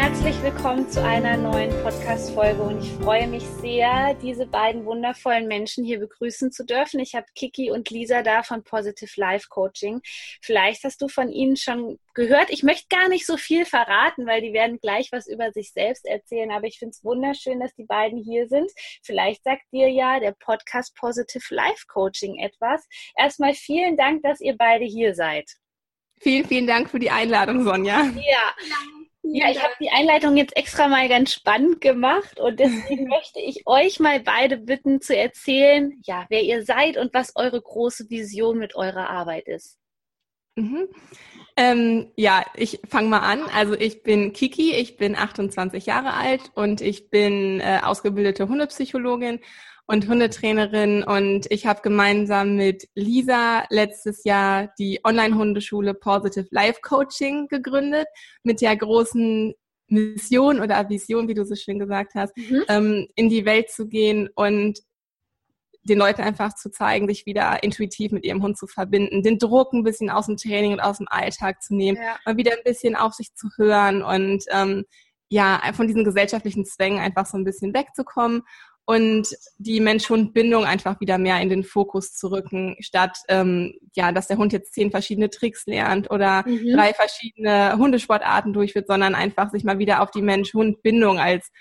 Herzlich willkommen zu einer neuen Podcast-Folge und ich freue mich sehr, diese beiden wundervollen Menschen hier begrüßen zu dürfen. Ich habe Kiki und Lisa da von Positive Life Coaching. Vielleicht hast du von ihnen schon gehört. Ich möchte gar nicht so viel verraten, weil die werden gleich was über sich selbst erzählen, aber ich finde es wunderschön, dass die beiden hier sind. Vielleicht sagt dir ja der Podcast Positive Life Coaching etwas. Erstmal vielen Dank, dass ihr beide hier seid. Vielen, vielen Dank für die Einladung, Sonja. Ja. Ja, ich habe die Einleitung jetzt extra mal ganz spannend gemacht und deswegen möchte ich euch mal beide bitten zu erzählen, ja, wer ihr seid und was eure große Vision mit eurer Arbeit ist. Mhm. Ähm, ja, ich fange mal an. Also ich bin Kiki, ich bin 28 Jahre alt und ich bin äh, ausgebildete Hundepsychologin und Hundetrainerin und ich habe gemeinsam mit Lisa letztes Jahr die Online-Hundeschule Positive Life Coaching gegründet mit der großen Mission oder Vision, wie du so schön gesagt hast, mhm. ähm, in die Welt zu gehen und den Leuten einfach zu zeigen, sich wieder intuitiv mit ihrem Hund zu verbinden, den Druck ein bisschen aus dem Training und aus dem Alltag zu nehmen, ja. mal wieder ein bisschen auf sich zu hören und ähm, ja, von diesen gesellschaftlichen Zwängen einfach so ein bisschen wegzukommen und die Mensch-Hund-Bindung einfach wieder mehr in den Fokus zu rücken, statt ähm, ja, dass der Hund jetzt zehn verschiedene Tricks lernt oder mhm. drei verschiedene Hundesportarten durchführt, sondern einfach sich mal wieder auf die Mensch-Hund-Bindung als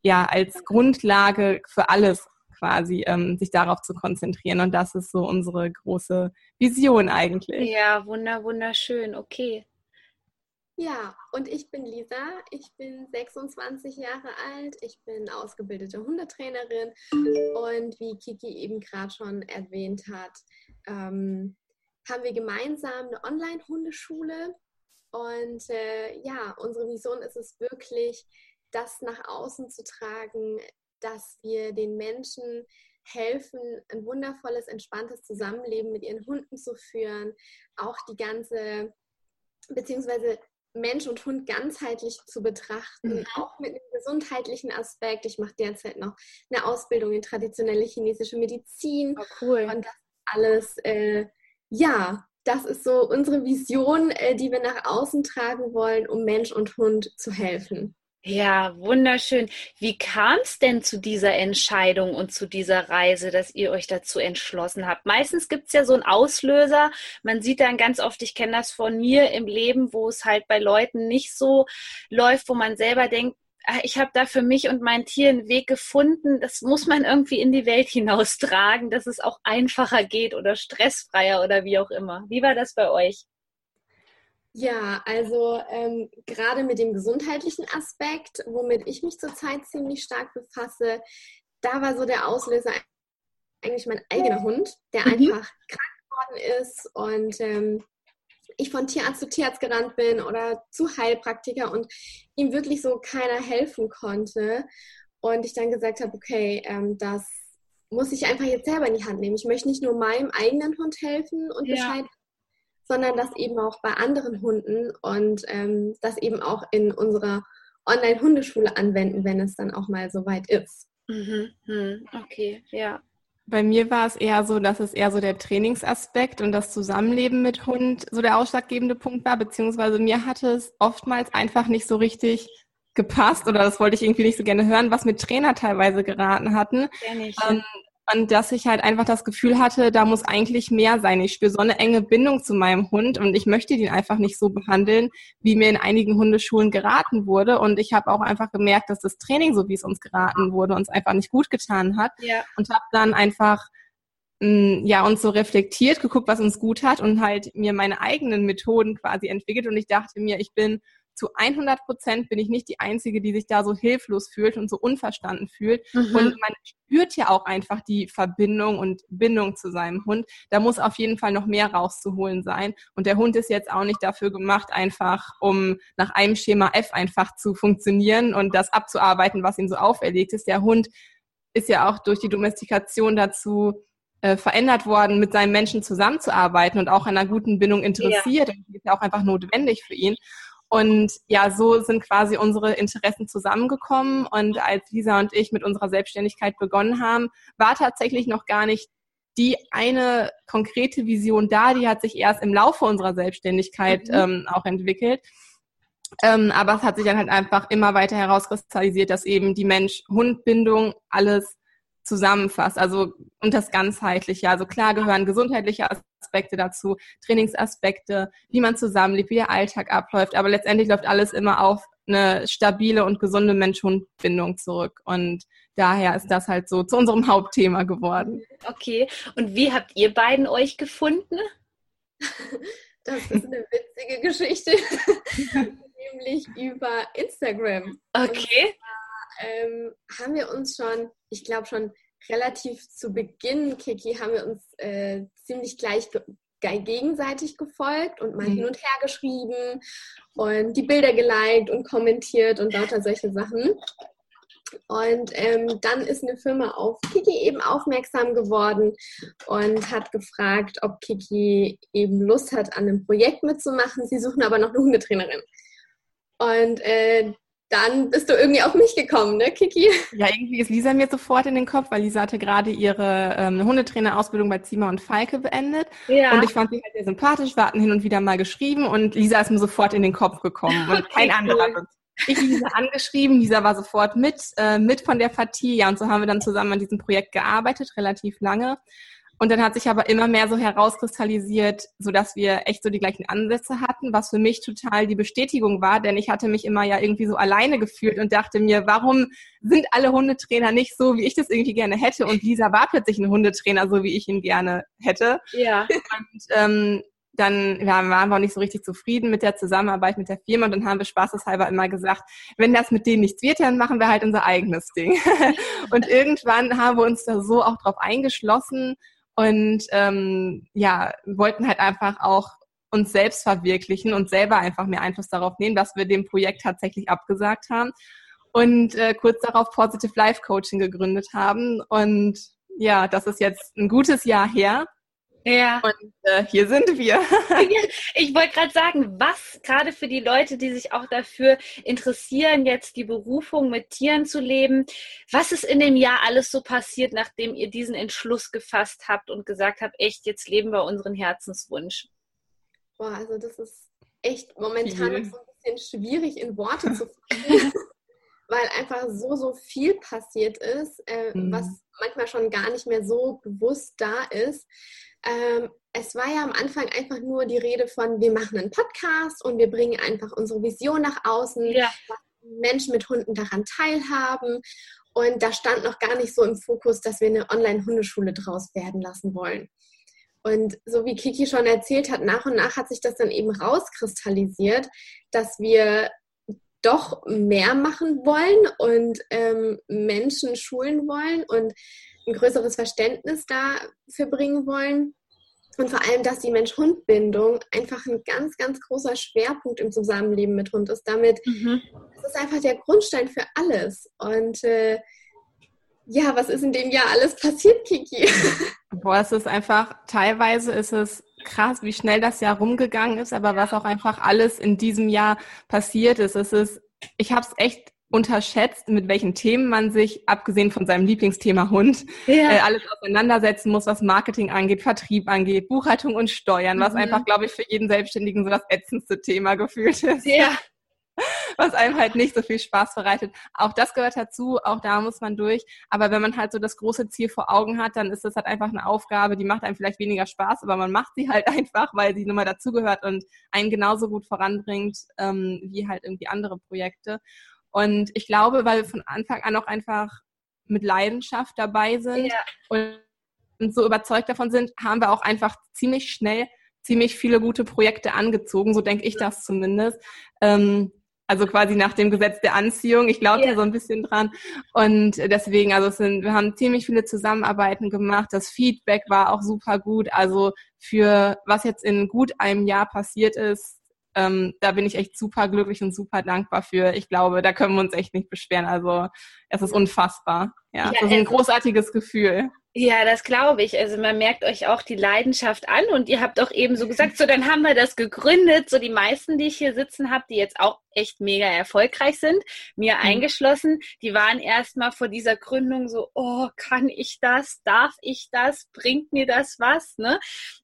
ja als Grundlage für alles quasi ähm, sich darauf zu konzentrieren. Und das ist so unsere große Vision eigentlich. Ja, wunder, wunderschön. Okay. Ja, und ich bin Lisa, ich bin 26 Jahre alt, ich bin ausgebildete Hundetrainerin. Und wie Kiki eben gerade schon erwähnt hat, ähm, haben wir gemeinsam eine Online-Hundeschule. Und äh, ja, unsere Vision ist es wirklich, das nach außen zu tragen, dass wir den Menschen helfen, ein wundervolles, entspanntes Zusammenleben mit ihren Hunden zu führen, auch die ganze beziehungsweise Mensch und Hund ganzheitlich zu betrachten, mhm. auch mit einem gesundheitlichen Aspekt. Ich mache derzeit noch eine Ausbildung in traditionelle chinesische Medizin. Oh, cool. Und das alles, äh, ja, das ist so unsere Vision, äh, die wir nach außen tragen wollen, um Mensch und Hund zu helfen. Ja, wunderschön. Wie kam es denn zu dieser Entscheidung und zu dieser Reise, dass ihr euch dazu entschlossen habt? Meistens gibt es ja so einen Auslöser. Man sieht dann ganz oft, ich kenne das von mir im Leben, wo es halt bei Leuten nicht so läuft, wo man selber denkt, ah, ich habe da für mich und mein Tier einen Weg gefunden. Das muss man irgendwie in die Welt hinaustragen, dass es auch einfacher geht oder stressfreier oder wie auch immer. Wie war das bei euch? Ja, also ähm, gerade mit dem gesundheitlichen Aspekt, womit ich mich zurzeit ziemlich stark befasse, da war so der Auslöser eigentlich mein eigener Hund, der mhm. einfach krank geworden ist und ähm, ich von Tierarzt zu Tierarzt gerannt bin oder zu Heilpraktiker und ihm wirklich so keiner helfen konnte. Und ich dann gesagt habe, okay, ähm, das muss ich einfach jetzt selber in die Hand nehmen. Ich möchte nicht nur meinem eigenen Hund helfen und ja. Bescheid sondern das eben auch bei anderen Hunden und ähm, das eben auch in unserer Online-Hundeschule anwenden, wenn es dann auch mal soweit ist. Mhm, mhm, okay, ja. Bei mir war es eher so, dass es eher so der Trainingsaspekt und das Zusammenleben mit Hund so der ausschlaggebende Punkt war, beziehungsweise mir hatte es oftmals einfach nicht so richtig gepasst oder das wollte ich irgendwie nicht so gerne hören, was mit Trainer teilweise geraten hatten. Ähm, und dass ich halt einfach das Gefühl hatte, da muss eigentlich mehr sein. Ich spüre so eine enge Bindung zu meinem Hund und ich möchte den einfach nicht so behandeln, wie mir in einigen Hundeschulen geraten wurde. Und ich habe auch einfach gemerkt, dass das Training, so wie es uns geraten wurde, uns einfach nicht gut getan hat. Ja. Und habe dann einfach mm, ja, uns so reflektiert, geguckt, was uns gut hat und halt mir meine eigenen Methoden quasi entwickelt. Und ich dachte mir, ich bin zu 100 Prozent bin ich nicht die Einzige, die sich da so hilflos fühlt und so unverstanden fühlt. Mhm. Und man spürt ja auch einfach die Verbindung und Bindung zu seinem Hund. Da muss auf jeden Fall noch mehr rauszuholen sein. Und der Hund ist jetzt auch nicht dafür gemacht, einfach um nach einem Schema F einfach zu funktionieren und das abzuarbeiten, was ihm so auferlegt ist. Der Hund ist ja auch durch die Domestikation dazu äh, verändert worden, mit seinen Menschen zusammenzuarbeiten und auch an einer guten Bindung interessiert. Ja. Und die ist ja auch einfach notwendig für ihn. Und ja, so sind quasi unsere Interessen zusammengekommen. Und als Lisa und ich mit unserer Selbstständigkeit begonnen haben, war tatsächlich noch gar nicht die eine konkrete Vision da, die hat sich erst im Laufe unserer Selbstständigkeit mhm. ähm, auch entwickelt. Ähm, aber es hat sich dann halt einfach immer weiter herauskristallisiert, dass eben die Mensch-Hund-Bindung alles zusammenfasst, also und das ganzheitliche. Also klar gehören gesundheitliche Aspekte dazu, Trainingsaspekte, wie man zusammenlebt, wie der Alltag abläuft, aber letztendlich läuft alles immer auf eine stabile und gesunde Mensch-Hund-Bindung zurück. Und daher ist das halt so zu unserem Hauptthema geworden. Okay, und wie habt ihr beiden euch gefunden? Das ist eine witzige Geschichte, nämlich über Instagram. Okay. Da, ähm, haben wir uns schon, ich glaube schon relativ zu Beginn, Kiki, haben wir uns äh, ziemlich gleich gegenseitig gefolgt und mal mhm. hin und her geschrieben und die Bilder geliked und kommentiert und lauter solche Sachen. Und ähm, dann ist eine Firma auf Kiki eben aufmerksam geworden und hat gefragt, ob Kiki eben Lust hat, an einem Projekt mitzumachen. Sie suchen aber noch eine Hundetrainerin. Und äh, dann bist du irgendwie auf mich gekommen, ne, Kiki? Ja, irgendwie ist Lisa mir sofort in den Kopf, weil Lisa hatte gerade ihre ähm, Hundetrainerausbildung bei Zima und Falke beendet. Ja. Und ich fand sie halt sehr sympathisch, wir hatten hin und wieder mal geschrieben und Lisa ist mir sofort in den Kopf gekommen und okay, kein anderer. Cool. Ich Lisa angeschrieben, Lisa war sofort mit, äh, mit von der Partie, ja, und so haben wir dann zusammen an diesem Projekt gearbeitet, relativ lange. Und dann hat sich aber immer mehr so herauskristallisiert, so dass wir echt so die gleichen Ansätze hatten, was für mich total die Bestätigung war, denn ich hatte mich immer ja irgendwie so alleine gefühlt und dachte mir, warum sind alle Hundetrainer nicht so, wie ich das irgendwie gerne hätte? Und Lisa war plötzlich ein Hundetrainer, so wie ich ihn gerne hätte. Ja. Und ähm, dann ja, waren wir auch nicht so richtig zufrieden mit der Zusammenarbeit mit der Firma und dann haben wir spaßeshalber immer gesagt, wenn das mit denen nichts wird, dann machen wir halt unser eigenes Ding. und irgendwann haben wir uns da so auch drauf eingeschlossen und ähm, ja, wollten halt einfach auch uns selbst verwirklichen und selber einfach mehr Einfluss darauf nehmen, dass wir dem Projekt tatsächlich abgesagt haben und äh, kurz darauf Positive Life Coaching gegründet haben. Und ja, das ist jetzt ein gutes Jahr her. Ja. Und äh, hier sind wir. ich wollte gerade sagen, was gerade für die Leute, die sich auch dafür interessieren, jetzt die Berufung mit Tieren zu leben, was ist in dem Jahr alles so passiert, nachdem ihr diesen Entschluss gefasst habt und gesagt habt, echt, jetzt leben wir unseren Herzenswunsch? Boah, also das ist echt momentan noch so ein bisschen schwierig in Worte zu fassen. Weil einfach so, so viel passiert ist, äh, mhm. was manchmal schon gar nicht mehr so bewusst da ist. Ähm, es war ja am Anfang einfach nur die Rede von, wir machen einen Podcast und wir bringen einfach unsere Vision nach außen, ja. Menschen mit Hunden daran teilhaben. Und da stand noch gar nicht so im Fokus, dass wir eine Online-Hundeschule draus werden lassen wollen. Und so wie Kiki schon erzählt hat, nach und nach hat sich das dann eben rauskristallisiert, dass wir doch mehr machen wollen und ähm, Menschen schulen wollen und ein größeres Verständnis dafür bringen wollen. Und vor allem, dass die Mensch-Hund-Bindung einfach ein ganz, ganz großer Schwerpunkt im Zusammenleben mit Hund ist. Damit, mhm. das ist einfach der Grundstein für alles. Und äh, ja, was ist in dem Jahr alles passiert, Kiki? Boah, es ist einfach, teilweise ist es krass, wie schnell das Jahr rumgegangen ist, aber was auch einfach alles in diesem Jahr passiert ist. Es ist, ich habe es echt unterschätzt, mit welchen Themen man sich, abgesehen von seinem Lieblingsthema Hund, ja. äh, alles auseinandersetzen muss, was Marketing angeht, Vertrieb angeht, Buchhaltung und Steuern, mhm. was einfach, glaube ich, für jeden Selbstständigen so das ätzendste Thema gefühlt ist. Ja. Was einem halt nicht so viel Spaß bereitet. Auch das gehört dazu, auch da muss man durch. Aber wenn man halt so das große Ziel vor Augen hat, dann ist das halt einfach eine Aufgabe, die macht einem vielleicht weniger Spaß, aber man macht sie halt einfach, weil sie nun mal dazugehört und einen genauso gut voranbringt ähm, wie halt irgendwie andere Projekte. Und ich glaube, weil wir von Anfang an auch einfach mit Leidenschaft dabei sind ja. und so überzeugt davon sind, haben wir auch einfach ziemlich schnell ziemlich viele gute Projekte angezogen, so denke ich das zumindest. Ähm, also quasi nach dem Gesetz der Anziehung. Ich glaube yeah. da so ein bisschen dran. Und deswegen, also es sind, wir haben ziemlich viele Zusammenarbeiten gemacht. Das Feedback war auch super gut. Also für was jetzt in gut einem Jahr passiert ist, ähm, da bin ich echt super glücklich und super dankbar für. Ich glaube, da können wir uns echt nicht beschweren. Also es ist unfassbar. Ja, ja das ist ein großartiges Gefühl. Ja, das glaube ich. Also man merkt euch auch die Leidenschaft an und ihr habt auch eben so gesagt, so dann haben wir das gegründet. So die meisten, die ich hier sitzen habe, die jetzt auch echt mega erfolgreich sind, mir mhm. eingeschlossen, die waren erstmal vor dieser Gründung so, oh, kann ich das? Darf ich das? Bringt mir das was? Ne?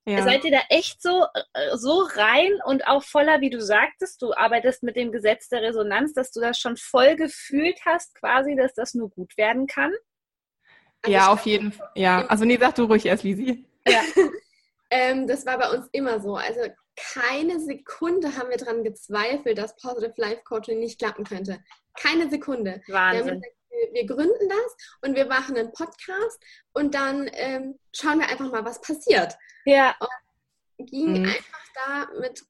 Ja. Seid ihr da echt so, äh, so rein und auch voller, wie du sagtest, du arbeitest mit dem Gesetz der Resonanz, dass du das schon voll gefühlt hast, quasi, dass das nur gut werden kann? Also ja, auf jeden Fall. Ja, also nee, sag du ruhig erst, Lisi. Ja. ähm, das war bei uns immer so. Also keine Sekunde haben wir daran gezweifelt, dass Positive Life Coaching nicht klappen könnte. Keine Sekunde. Wahnsinn. Wir, wir gründen das und wir machen einen Podcast und dann ähm, schauen wir einfach mal, was passiert. Ja. Und ging mhm. einfach da mit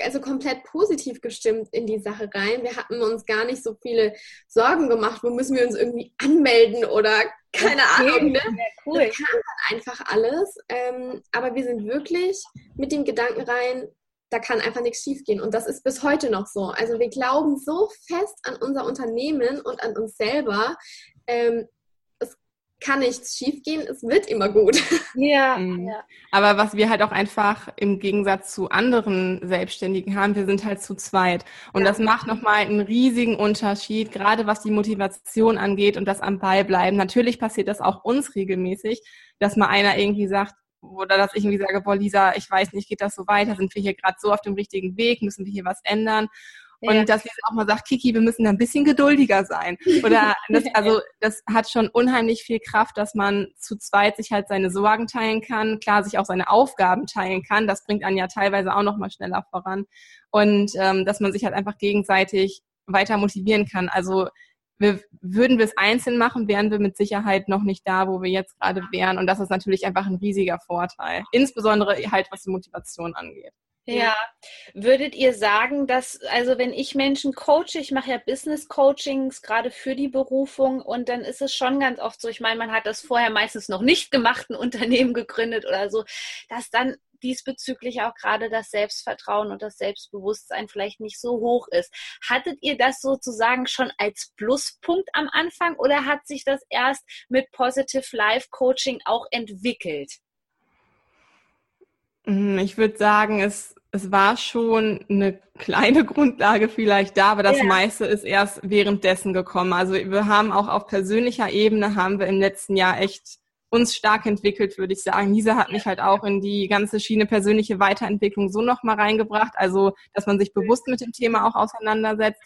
also komplett positiv gestimmt in die Sache rein. Wir hatten uns gar nicht so viele Sorgen gemacht, wo müssen wir uns irgendwie anmelden oder keine okay. Ahnung. Ne? Cool. Das kam dann einfach alles. Ähm, aber wir sind wirklich mit dem Gedanken rein, da kann einfach nichts schiefgehen. Und das ist bis heute noch so. Also wir glauben so fest an unser Unternehmen und an uns selber. Ähm, kann nichts schiefgehen, es wird immer gut. Ja, mhm. ja. Aber was wir halt auch einfach im Gegensatz zu anderen Selbstständigen haben, wir sind halt zu zweit. Und ja. das macht nochmal einen riesigen Unterschied, gerade was die Motivation angeht und das am Ball bleiben. Natürlich passiert das auch uns regelmäßig, dass mal einer irgendwie sagt, oder dass ich irgendwie sage, boah, Lisa, ich weiß nicht, geht das so weiter? Sind wir hier gerade so auf dem richtigen Weg? Müssen wir hier was ändern? Und ja. dass sie auch mal sagt, Kiki, wir müssen ein bisschen geduldiger sein. Oder das, also das hat schon unheimlich viel Kraft, dass man zu zweit sich halt seine Sorgen teilen kann, klar sich auch seine Aufgaben teilen kann. Das bringt einen ja teilweise auch noch mal schneller voran. Und ähm, dass man sich halt einfach gegenseitig weiter motivieren kann. Also wir, würden wir es einzeln machen, wären wir mit Sicherheit noch nicht da, wo wir jetzt gerade wären. Und das ist natürlich einfach ein riesiger Vorteil. Insbesondere halt, was die Motivation angeht. Ja, würdet ihr sagen, dass, also wenn ich Menschen coache, ich mache ja Business Coachings gerade für die Berufung und dann ist es schon ganz oft so, ich meine, man hat das vorher meistens noch nicht gemacht, ein Unternehmen gegründet oder so, dass dann diesbezüglich auch gerade das Selbstvertrauen und das Selbstbewusstsein vielleicht nicht so hoch ist. Hattet ihr das sozusagen schon als Pluspunkt am Anfang oder hat sich das erst mit Positive Life Coaching auch entwickelt? Mhm, ich würde sagen, es, es war schon eine kleine Grundlage vielleicht da, aber das ja. meiste ist erst währenddessen gekommen. Also wir haben auch auf persönlicher Ebene haben wir im letzten Jahr echt uns stark entwickelt, würde ich sagen. Lisa hat mich halt auch in die ganze Schiene persönliche Weiterentwicklung so nochmal reingebracht, also dass man sich bewusst mit dem Thema auch auseinandersetzt.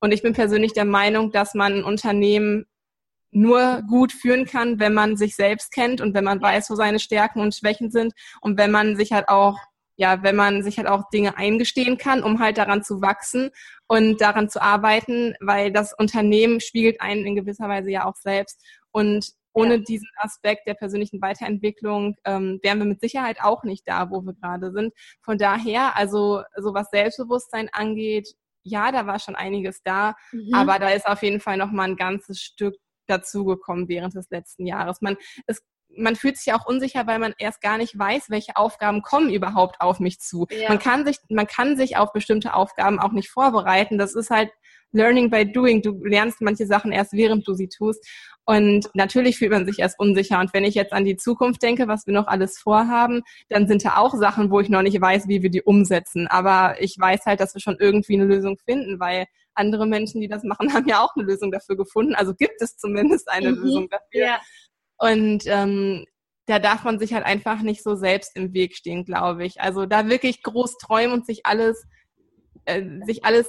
Und ich bin persönlich der Meinung, dass man ein Unternehmen nur gut führen kann, wenn man sich selbst kennt und wenn man weiß, wo seine Stärken und Schwächen sind und wenn man sich halt auch ja, wenn man sich halt auch Dinge eingestehen kann, um halt daran zu wachsen und daran zu arbeiten, weil das Unternehmen spiegelt einen in gewisser Weise ja auch selbst. Und ohne ja. diesen Aspekt der persönlichen Weiterentwicklung ähm, wären wir mit Sicherheit auch nicht da, wo wir gerade sind. Von daher, also so was Selbstbewusstsein angeht, ja, da war schon einiges da, mhm. aber da ist auf jeden Fall noch mal ein ganzes Stück dazugekommen während des letzten Jahres. Man, es, man fühlt sich auch unsicher, weil man erst gar nicht weiß, welche Aufgaben kommen überhaupt auf mich zu. Ja. Man kann sich, man kann sich auf bestimmte Aufgaben auch nicht vorbereiten. Das ist halt Learning by Doing. Du lernst manche Sachen erst, während du sie tust. Und natürlich fühlt man sich erst unsicher. Und wenn ich jetzt an die Zukunft denke, was wir noch alles vorhaben, dann sind da auch Sachen, wo ich noch nicht weiß, wie wir die umsetzen. Aber ich weiß halt, dass wir schon irgendwie eine Lösung finden, weil andere Menschen, die das machen, haben ja auch eine Lösung dafür gefunden. Also gibt es zumindest eine mhm. Lösung dafür. Ja. Und ähm, da darf man sich halt einfach nicht so selbst im Weg stehen, glaube ich. Also da wirklich groß träumen und sich alles, äh, sich alles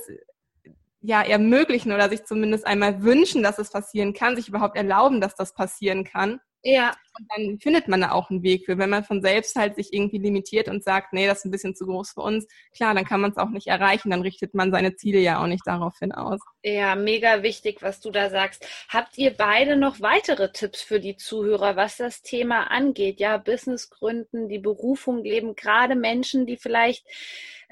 ja ermöglichen oder sich zumindest einmal wünschen, dass es passieren kann, sich überhaupt erlauben, dass das passieren kann. Ja. Und dann findet man da auch einen Weg für. Wenn man von selbst halt sich irgendwie limitiert und sagt, nee, das ist ein bisschen zu groß für uns, klar, dann kann man es auch nicht erreichen. Dann richtet man seine Ziele ja auch nicht daraufhin aus. Ja, mega wichtig, was du da sagst. Habt ihr beide noch weitere Tipps für die Zuhörer, was das Thema angeht? Ja, Business gründen, die Berufung leben, gerade Menschen, die vielleicht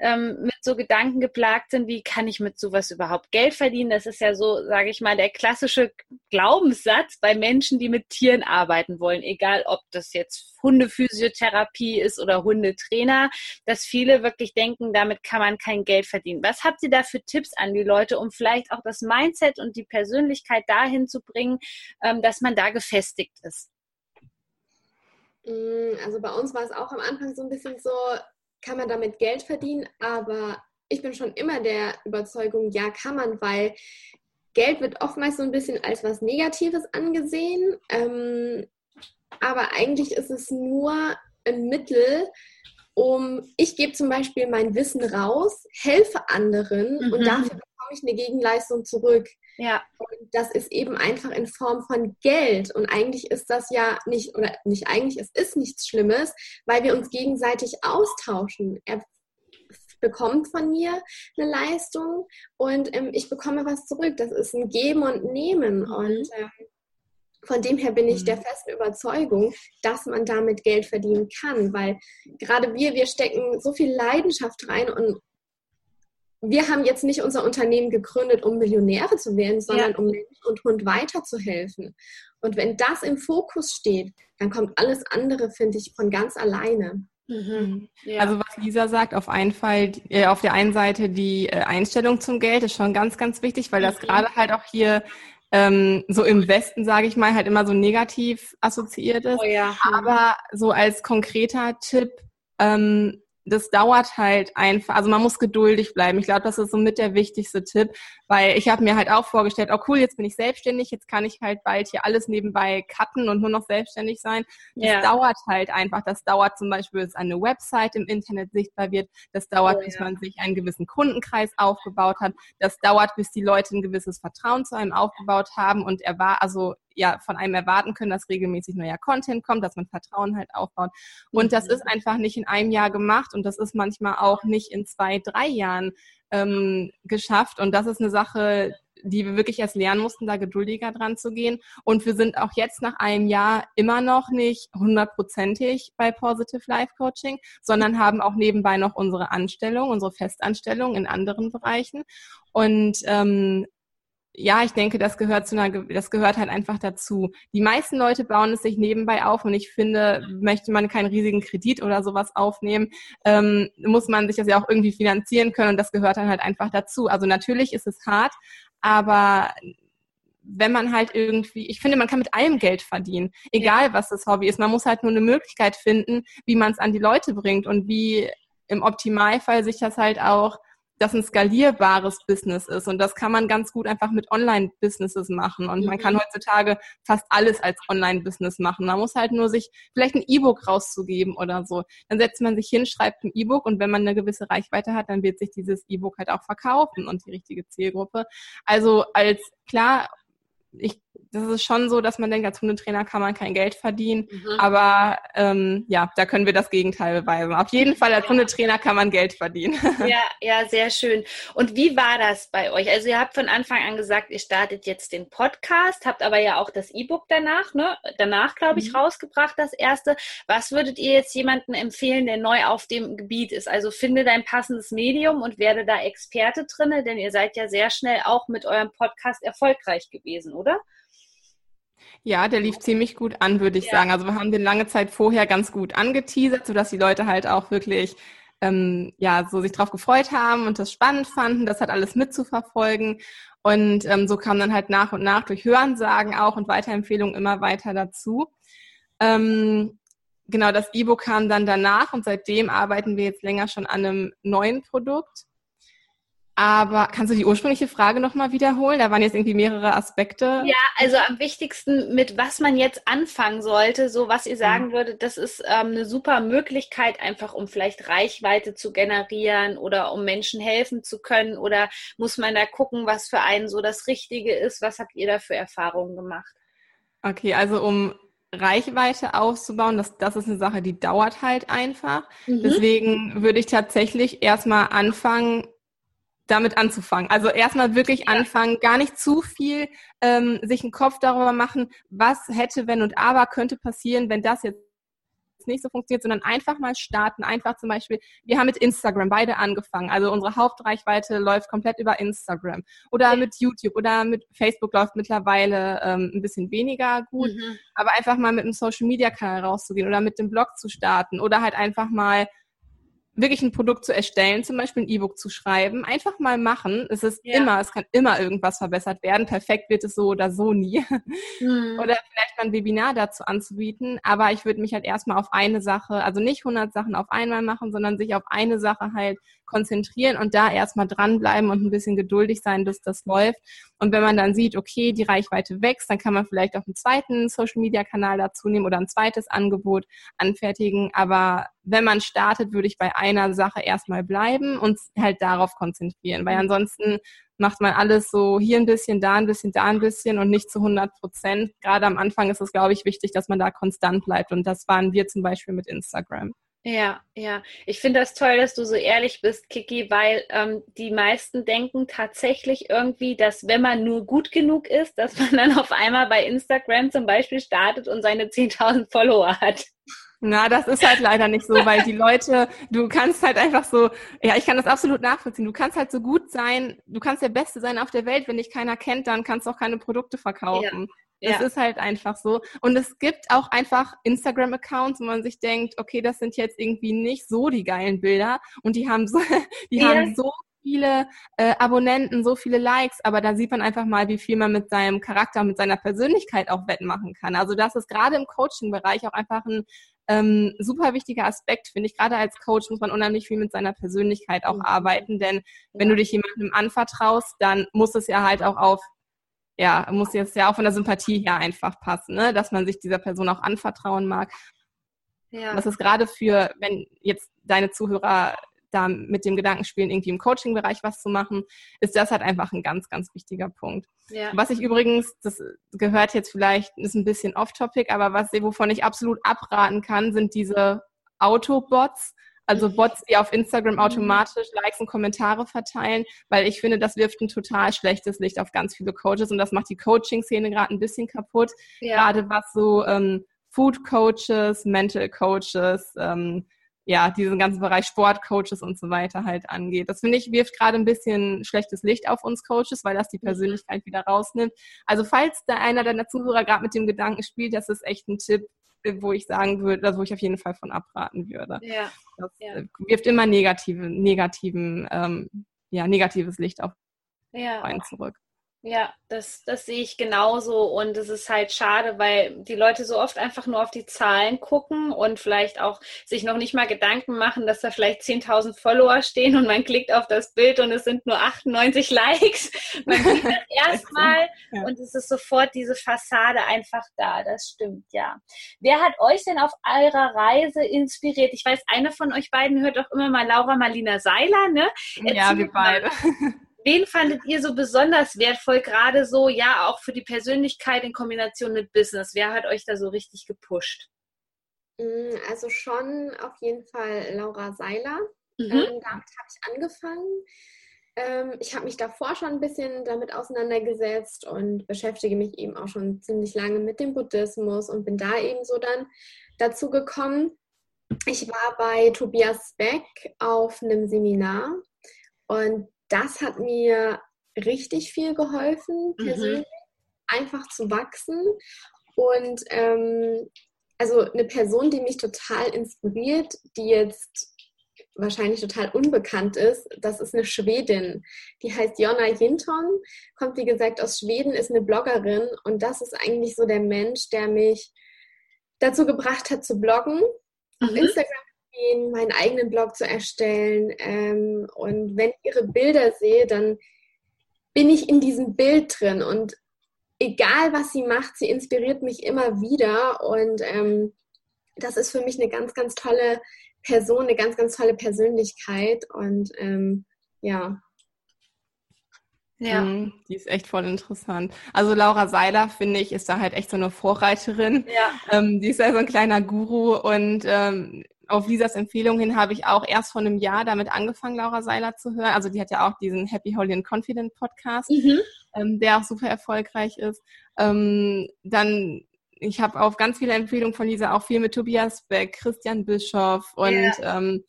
ähm, mit so Gedanken geplagt sind, wie kann ich mit sowas überhaupt Geld verdienen? Das ist ja so, sage ich mal, der klassische Glaubenssatz bei Menschen, die mit Tieren arbeiten wollen, egal ob das jetzt Hundephysiotherapie ist oder Hundetrainer, dass viele wirklich denken, damit kann man kein Geld verdienen. Was habt ihr da für Tipps an die Leute, um vielleicht auch das Mindset und die Persönlichkeit dahin zu bringen, ähm, dass man da gefestigt ist? Mm, also bei uns war es auch am Anfang so ein bisschen so, kann man damit Geld verdienen, aber ich bin schon immer der Überzeugung, ja, kann man, weil Geld wird oftmals so ein bisschen als was Negatives angesehen. Ähm, aber eigentlich ist es nur ein Mittel, um, ich gebe zum Beispiel mein Wissen raus, helfe anderen mhm. und dafür bekomme ich eine Gegenleistung zurück. Ja. Und das ist eben einfach in Form von Geld. Und eigentlich ist das ja nicht, oder nicht eigentlich, es ist nichts Schlimmes, weil wir uns gegenseitig austauschen. Er bekommt von mir eine Leistung und ähm, ich bekomme was zurück. Das ist ein Geben und Nehmen. Mhm. Und ähm, von dem her bin ich der mhm. festen Überzeugung, dass man damit Geld verdienen kann, weil gerade wir, wir stecken so viel Leidenschaft rein und wir haben jetzt nicht unser Unternehmen gegründet, um Millionäre zu werden, sondern ja. um Mensch und Hund weiterzuhelfen. Und wenn das im Fokus steht, dann kommt alles andere, finde ich, von ganz alleine. Mhm. Ja. Also was Lisa sagt, auf einen Fall, äh, auf der einen Seite die äh, Einstellung zum Geld ist schon ganz, ganz wichtig, weil das mhm. gerade halt auch hier ähm, so im Westen, sage ich mal, halt immer so negativ assoziiert ist. Oh ja. Aber so als konkreter Tipp, ähm, das dauert halt einfach, also man muss geduldig bleiben. Ich glaube, das ist so mit der wichtigste Tipp, weil ich habe mir halt auch vorgestellt, oh cool, jetzt bin ich selbstständig, jetzt kann ich halt bald hier alles nebenbei cutten und nur noch selbstständig sein. Das ja. dauert halt einfach. Das dauert zum Beispiel, bis eine Website im Internet sichtbar wird. Das dauert, oh, bis ja. man sich einen gewissen Kundenkreis aufgebaut hat. Das dauert, bis die Leute ein gewisses Vertrauen zu einem aufgebaut haben und er war, also ja von einem erwarten können, dass regelmäßig neuer Content kommt, dass man Vertrauen halt aufbaut. Und das mhm. ist einfach nicht in einem Jahr gemacht und das ist manchmal auch nicht in zwei, drei Jahren ähm, geschafft. Und das ist eine Sache, die wir wirklich erst lernen mussten, da geduldiger dran zu gehen. Und wir sind auch jetzt nach einem Jahr immer noch nicht hundertprozentig bei Positive Life Coaching, sondern haben auch nebenbei noch unsere Anstellung, unsere Festanstellung in anderen Bereichen. Und ähm, ja, ich denke, das gehört zu einer, das gehört halt einfach dazu. Die meisten Leute bauen es sich nebenbei auf und ich finde, möchte man keinen riesigen Kredit oder sowas aufnehmen, ähm, muss man sich das ja auch irgendwie finanzieren können und das gehört dann halt einfach dazu. Also natürlich ist es hart, aber wenn man halt irgendwie, ich finde, man kann mit allem Geld verdienen, egal was das Hobby ist. Man muss halt nur eine Möglichkeit finden, wie man es an die Leute bringt und wie im Optimalfall sich das halt auch das ein skalierbares Business ist. Und das kann man ganz gut einfach mit Online-Businesses machen. Und man kann mhm. heutzutage fast alles als Online-Business machen. Man muss halt nur sich vielleicht ein E-Book rauszugeben oder so. Dann setzt man sich hin, schreibt ein E-Book und wenn man eine gewisse Reichweite hat, dann wird sich dieses E-Book halt auch verkaufen und die richtige Zielgruppe. Also als klar, ich das ist schon so, dass man denkt, als Hundetrainer kann man kein Geld verdienen. Mhm. Aber ähm, ja, da können wir das Gegenteil beweisen. Auf jeden Fall als Hundetrainer kann man Geld verdienen. Ja, ja, sehr schön. Und wie war das bei euch? Also ihr habt von Anfang an gesagt, ihr startet jetzt den Podcast, habt aber ja auch das E-Book danach, ne? Danach, glaube ich, mhm. rausgebracht, das erste. Was würdet ihr jetzt jemandem empfehlen, der neu auf dem Gebiet ist? Also finde dein passendes Medium und werde da Experte drinne, denn ihr seid ja sehr schnell auch mit eurem Podcast erfolgreich gewesen, oder? Ja, der lief ziemlich gut an, würde ich ja. sagen. Also wir haben den lange Zeit vorher ganz gut angeteasert, sodass die Leute halt auch wirklich ähm, ja so sich drauf gefreut haben und das spannend fanden, das hat alles mitzuverfolgen. Und ähm, so kam dann halt nach und nach durch Hörensagen auch und Weiterempfehlungen immer weiter dazu. Ähm, genau, das E-Book kam dann danach und seitdem arbeiten wir jetzt länger schon an einem neuen Produkt. Aber kannst du die ursprüngliche Frage nochmal wiederholen? Da waren jetzt irgendwie mehrere Aspekte. Ja, also am wichtigsten, mit was man jetzt anfangen sollte, so was ihr sagen mhm. würdet, das ist ähm, eine super Möglichkeit, einfach um vielleicht Reichweite zu generieren oder um Menschen helfen zu können. Oder muss man da gucken, was für einen so das Richtige ist? Was habt ihr da für Erfahrungen gemacht? Okay, also um Reichweite aufzubauen, das, das ist eine Sache, die dauert halt einfach. Mhm. Deswegen würde ich tatsächlich erstmal anfangen, damit anzufangen. Also erstmal wirklich anfangen, gar nicht zu viel ähm, sich einen Kopf darüber machen, was hätte, wenn und aber könnte passieren, wenn das jetzt nicht so funktioniert, sondern einfach mal starten. Einfach zum Beispiel, wir haben mit Instagram beide angefangen. Also unsere Hauptreichweite läuft komplett über Instagram. Oder mit YouTube oder mit Facebook läuft mittlerweile ähm, ein bisschen weniger gut. Mhm. Aber einfach mal mit einem Social Media Kanal rauszugehen oder mit dem Blog zu starten oder halt einfach mal wirklich ein Produkt zu erstellen, zum Beispiel ein E-Book zu schreiben, einfach mal machen. Es ist ja. immer, es kann immer irgendwas verbessert werden. Perfekt wird es so oder so nie. Mhm. Oder vielleicht mal ein Webinar dazu anzubieten. Aber ich würde mich halt erstmal auf eine Sache, also nicht 100 Sachen auf einmal machen, sondern sich auf eine Sache halt konzentrieren und da erstmal dranbleiben und ein bisschen geduldig sein, bis das läuft. Und wenn man dann sieht, okay, die Reichweite wächst, dann kann man vielleicht auch einen zweiten Social-Media-Kanal dazu nehmen oder ein zweites Angebot anfertigen. Aber wenn man startet, würde ich bei einer Sache erstmal bleiben und halt darauf konzentrieren, weil ansonsten macht man alles so hier ein bisschen, da ein bisschen, da ein bisschen und nicht zu 100 Prozent. Gerade am Anfang ist es, glaube ich, wichtig, dass man da konstant bleibt und das waren wir zum Beispiel mit Instagram. Ja, ja. Ich finde das toll, dass du so ehrlich bist, Kiki, weil ähm, die meisten denken tatsächlich irgendwie, dass wenn man nur gut genug ist, dass man dann auf einmal bei Instagram zum Beispiel startet und seine 10.000 Follower hat. Na, das ist halt leider nicht so, weil die Leute, du kannst halt einfach so, ja, ich kann das absolut nachvollziehen. Du kannst halt so gut sein, du kannst der Beste sein auf der Welt. Wenn dich keiner kennt, dann kannst du auch keine Produkte verkaufen. Ja. Das ja. ist halt einfach so. Und es gibt auch einfach Instagram-Accounts, wo man sich denkt, okay, das sind jetzt irgendwie nicht so die geilen Bilder und die haben so, die ja. haben so viele äh, Abonnenten, so viele Likes, aber da sieht man einfach mal, wie viel man mit seinem Charakter, mit seiner Persönlichkeit auch wettmachen kann. Also das ist gerade im Coaching-Bereich auch einfach ein ähm, super wichtiger Aspekt, finde ich. Gerade als Coach muss man unheimlich viel mit seiner Persönlichkeit auch mhm. arbeiten, denn wenn du dich jemandem anvertraust, dann muss es ja halt auch auf ja, muss jetzt ja auch von der Sympathie her einfach passen, ne? dass man sich dieser Person auch anvertrauen mag. Ja. Das ist gerade für, wenn jetzt deine Zuhörer da mit dem Gedanken spielen, irgendwie im Coaching-Bereich was zu machen, ist das halt einfach ein ganz, ganz wichtiger Punkt. Ja. Was ich übrigens, das gehört jetzt vielleicht, ist ein bisschen off-topic, aber was, wovon ich absolut abraten kann, sind diese Autobots, also Bots, die auf Instagram automatisch Likes und Kommentare verteilen, weil ich finde, das wirft ein total schlechtes Licht auf ganz viele Coaches und das macht die Coaching-Szene gerade ein bisschen kaputt. Ja. Gerade was so ähm, Food Coaches, Mental Coaches, ähm, ja, diesen ganzen Bereich Sportcoaches und so weiter halt angeht. Das finde ich, wirft gerade ein bisschen schlechtes Licht auf uns Coaches, weil das die. Persönlichkeit wieder rausnimmt. Also falls da einer deiner Zuhörer gerade mit dem Gedanken spielt, das ist echt ein Tipp, wo ich sagen würde, also wo ich auf jeden Fall von abraten würde. Ja. Das ja. Äh, wirft immer negative, negativen, ähm, ja, negatives Licht auf ja. einen zurück. Ja, das, das sehe ich genauso und es ist halt schade, weil die Leute so oft einfach nur auf die Zahlen gucken und vielleicht auch sich noch nicht mal Gedanken machen, dass da vielleicht 10.000 Follower stehen und man klickt auf das Bild und es sind nur 98 Likes. Man sieht das erstmal ja. und es ist sofort diese Fassade einfach da. Das stimmt, ja. Wer hat euch denn auf eurer Reise inspiriert? Ich weiß, eine von euch beiden hört doch immer mal Laura Marlina Seiler, ne? Erzähl ja, wir beide. Wen fandet ihr so besonders wertvoll, gerade so, ja, auch für die Persönlichkeit in Kombination mit Business? Wer hat euch da so richtig gepusht? Mm, also schon auf jeden Fall Laura Seiler. Mhm. Ähm, damit habe ich angefangen. Ähm, ich habe mich davor schon ein bisschen damit auseinandergesetzt und beschäftige mich eben auch schon ziemlich lange mit dem Buddhismus und bin da eben so dann dazu gekommen. Ich war bei Tobias Beck auf einem Seminar und das hat mir richtig viel geholfen, mhm. persönlich, mhm. einfach zu wachsen. Und ähm, also eine Person, die mich total inspiriert, die jetzt wahrscheinlich total unbekannt ist, das ist eine Schwedin. Die heißt Jonna Jinton, kommt wie gesagt aus Schweden, ist eine Bloggerin und das ist eigentlich so der Mensch, der mich dazu gebracht hat zu bloggen. Mhm. Auf Instagram gehen, meinen eigenen Blog zu erstellen. Ähm, und wenn ich ihre Bilder sehe, dann bin ich in diesem Bild drin. Und egal, was sie macht, sie inspiriert mich immer wieder. Und ähm, das ist für mich eine ganz, ganz tolle Person, eine ganz, ganz tolle Persönlichkeit. Und ähm, ja. Ja. Mhm, die ist echt voll interessant. Also Laura Seiler, finde ich, ist da halt echt so eine Vorreiterin. Ja. Ähm, die ist ja so ein kleiner Guru und ähm, auf Lisas Empfehlung hin habe ich auch erst vor einem Jahr damit angefangen, Laura Seiler zu hören. Also die hat ja auch diesen Happy, Holy and Confident Podcast, mhm. ähm, der auch super erfolgreich ist. Ähm, dann ich habe auf ganz viele Empfehlungen von Lisa auch viel mit Tobias Beck, Christian Bischoff und yeah. ähm,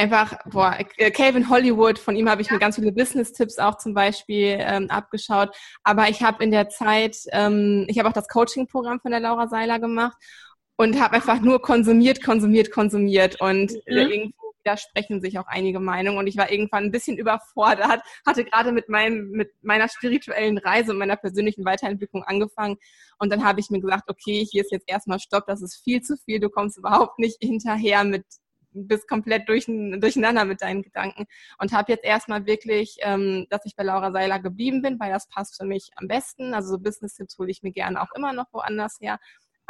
einfach, boah, äh, Calvin Hollywood, von ihm habe ich ja. mir ganz viele Business-Tipps auch zum Beispiel ähm, abgeschaut. Aber ich habe in der Zeit, ähm, ich habe auch das Coaching-Programm von der Laura Seiler gemacht und habe einfach nur konsumiert, konsumiert, konsumiert und mhm. irgendwie widersprechen sich auch einige Meinungen und ich war irgendwann ein bisschen überfordert, hatte gerade mit meinem, mit meiner spirituellen Reise und meiner persönlichen Weiterentwicklung angefangen und dann habe ich mir gesagt, okay, hier ist jetzt erstmal Stopp, das ist viel zu viel, du kommst überhaupt nicht hinterher mit bist komplett durch, durcheinander mit deinen Gedanken und habe jetzt erstmal wirklich, ähm, dass ich bei Laura Seiler geblieben bin, weil das passt für mich am besten. Also so Business-Tipps hole ich mir gerne auch immer noch woanders her.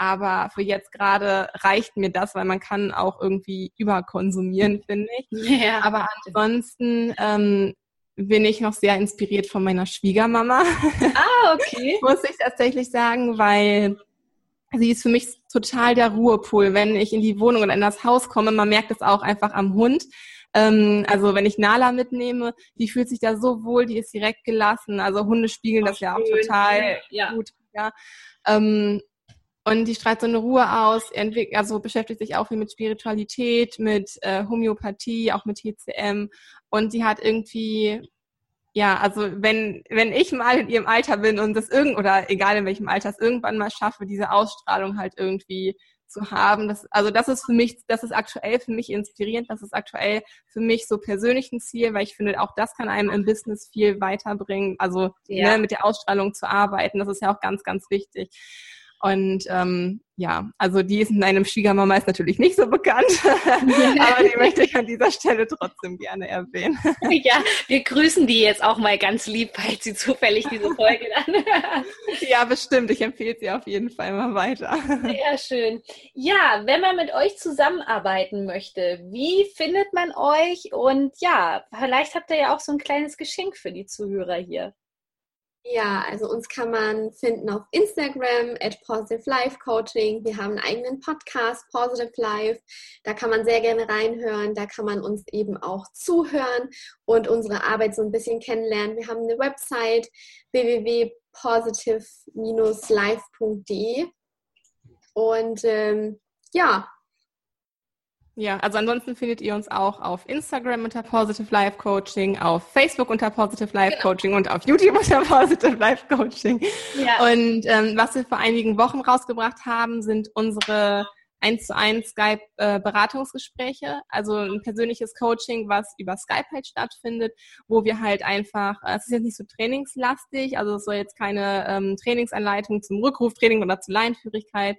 Aber für jetzt gerade reicht mir das, weil man kann auch irgendwie überkonsumieren, finde ich. Ja. Aber ansonsten ähm, bin ich noch sehr inspiriert von meiner Schwiegermama. Ah, okay. Muss ich tatsächlich sagen, weil sie ist für mich total der Ruhepol, wenn ich in die Wohnung oder in das Haus komme. Man merkt es auch einfach am Hund. Ähm, also wenn ich Nala mitnehme, die fühlt sich da so wohl, die ist direkt gelassen. Also Hunde spiegeln auch das ja auch total ja. gut. Ja. Ähm, und die strahlt so eine Ruhe aus, also beschäftigt sich auch viel mit Spiritualität, mit äh, Homöopathie, auch mit TCM. Und sie hat irgendwie ja, also wenn, wenn ich mal in ihrem Alter bin und das irgend, oder egal in welchem Alter, es irgendwann mal schaffe, diese Ausstrahlung halt irgendwie zu haben. Das, also das ist für mich, das ist aktuell für mich inspirierend, das ist aktuell für mich so persönlich ein Ziel, weil ich finde, auch das kann einem im Business viel weiterbringen. Also ja. ne, mit der Ausstrahlung zu arbeiten, das ist ja auch ganz, ganz wichtig. Und ähm, ja, also die ist in einem Schwiegermama ist natürlich nicht so bekannt, aber die möchte ich an dieser Stelle trotzdem gerne erwähnen. ja, wir grüßen die jetzt auch mal ganz lieb, falls sie zufällig diese Folge dann Ja, bestimmt. Ich empfehle sie auf jeden Fall mal weiter. Sehr schön. Ja, wenn man mit euch zusammenarbeiten möchte, wie findet man euch? Und ja, vielleicht habt ihr ja auch so ein kleines Geschenk für die Zuhörer hier. Ja, also uns kann man finden auf Instagram at Positive Life Coaching. Wir haben einen eigenen Podcast, Positive Life. Da kann man sehr gerne reinhören. Da kann man uns eben auch zuhören und unsere Arbeit so ein bisschen kennenlernen. Wir haben eine Website www.positive-life.de. Und ähm, ja, ja, also ansonsten findet ihr uns auch auf Instagram unter Positive Life Coaching, auf Facebook unter Positive Life genau. Coaching und auf YouTube unter Positive Life Coaching. Ja. Und ähm, was wir vor einigen Wochen rausgebracht haben, sind unsere 1 zu 1 Skype äh, Beratungsgespräche, also ein persönliches Coaching, was über Skype halt stattfindet, wo wir halt einfach, äh, es ist jetzt nicht so trainingslastig, also es soll jetzt keine ähm, Trainingsanleitung zum Rückruftraining oder zur Leinführigkeit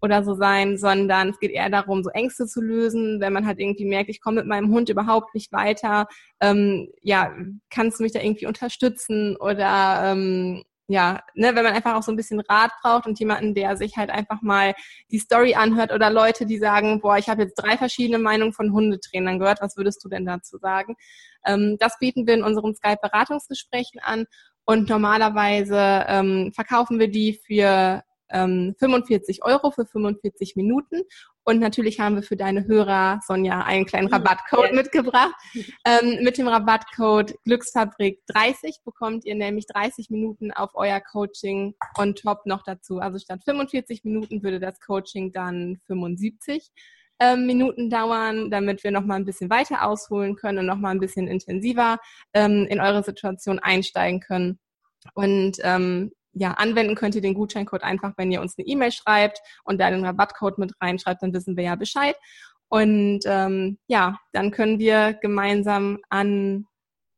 oder so sein, sondern es geht eher darum, so Ängste zu lösen, wenn man halt irgendwie merkt, ich komme mit meinem Hund überhaupt nicht weiter, ähm, ja, kannst du mich da irgendwie unterstützen oder ähm, ja, ne, wenn man einfach auch so ein bisschen Rat braucht und jemanden, der sich halt einfach mal die Story anhört oder Leute, die sagen, boah, ich habe jetzt drei verschiedene Meinungen von Hundetrainern gehört, was würdest du denn dazu sagen? Ähm, das bieten wir in unseren Skype-Beratungsgesprächen an und normalerweise ähm, verkaufen wir die für ähm, 45 Euro für 45 Minuten. Und natürlich haben wir für deine Hörer, Sonja, einen kleinen Rabattcode mitgebracht. Ähm, mit dem Rabattcode Glücksfabrik 30 bekommt ihr nämlich 30 Minuten auf euer Coaching on top noch dazu. Also statt 45 Minuten würde das Coaching dann 75 ähm, Minuten dauern, damit wir noch mal ein bisschen weiter ausholen können und noch mal ein bisschen intensiver ähm, in eure Situation einsteigen können. Und ähm, ja, anwenden könnt ihr den Gutscheincode einfach, wenn ihr uns eine E-Mail schreibt und da den Rabattcode mit reinschreibt, dann wissen wir ja Bescheid. Und ähm, ja, dann können wir gemeinsam an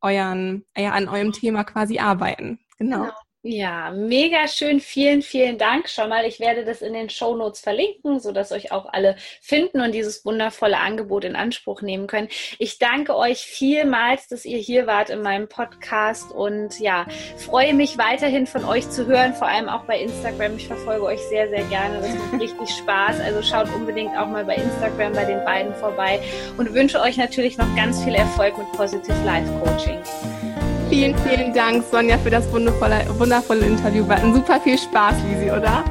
euren, äh, an eurem Thema quasi arbeiten. Genau. genau. Ja, mega schön. Vielen, vielen Dank schon mal. Ich werde das in den Show Notes verlinken, sodass euch auch alle finden und dieses wundervolle Angebot in Anspruch nehmen können. Ich danke euch vielmals, dass ihr hier wart in meinem Podcast und ja, freue mich weiterhin von euch zu hören, vor allem auch bei Instagram. Ich verfolge euch sehr, sehr gerne. Das macht richtig Spaß. Also schaut unbedingt auch mal bei Instagram bei den beiden vorbei und wünsche euch natürlich noch ganz viel Erfolg mit Positive Life Coaching. Vielen, vielen Dank, Sonja, für das wundervolle, wundervolle Interview. War ein super viel Spaß, Lisi, oder?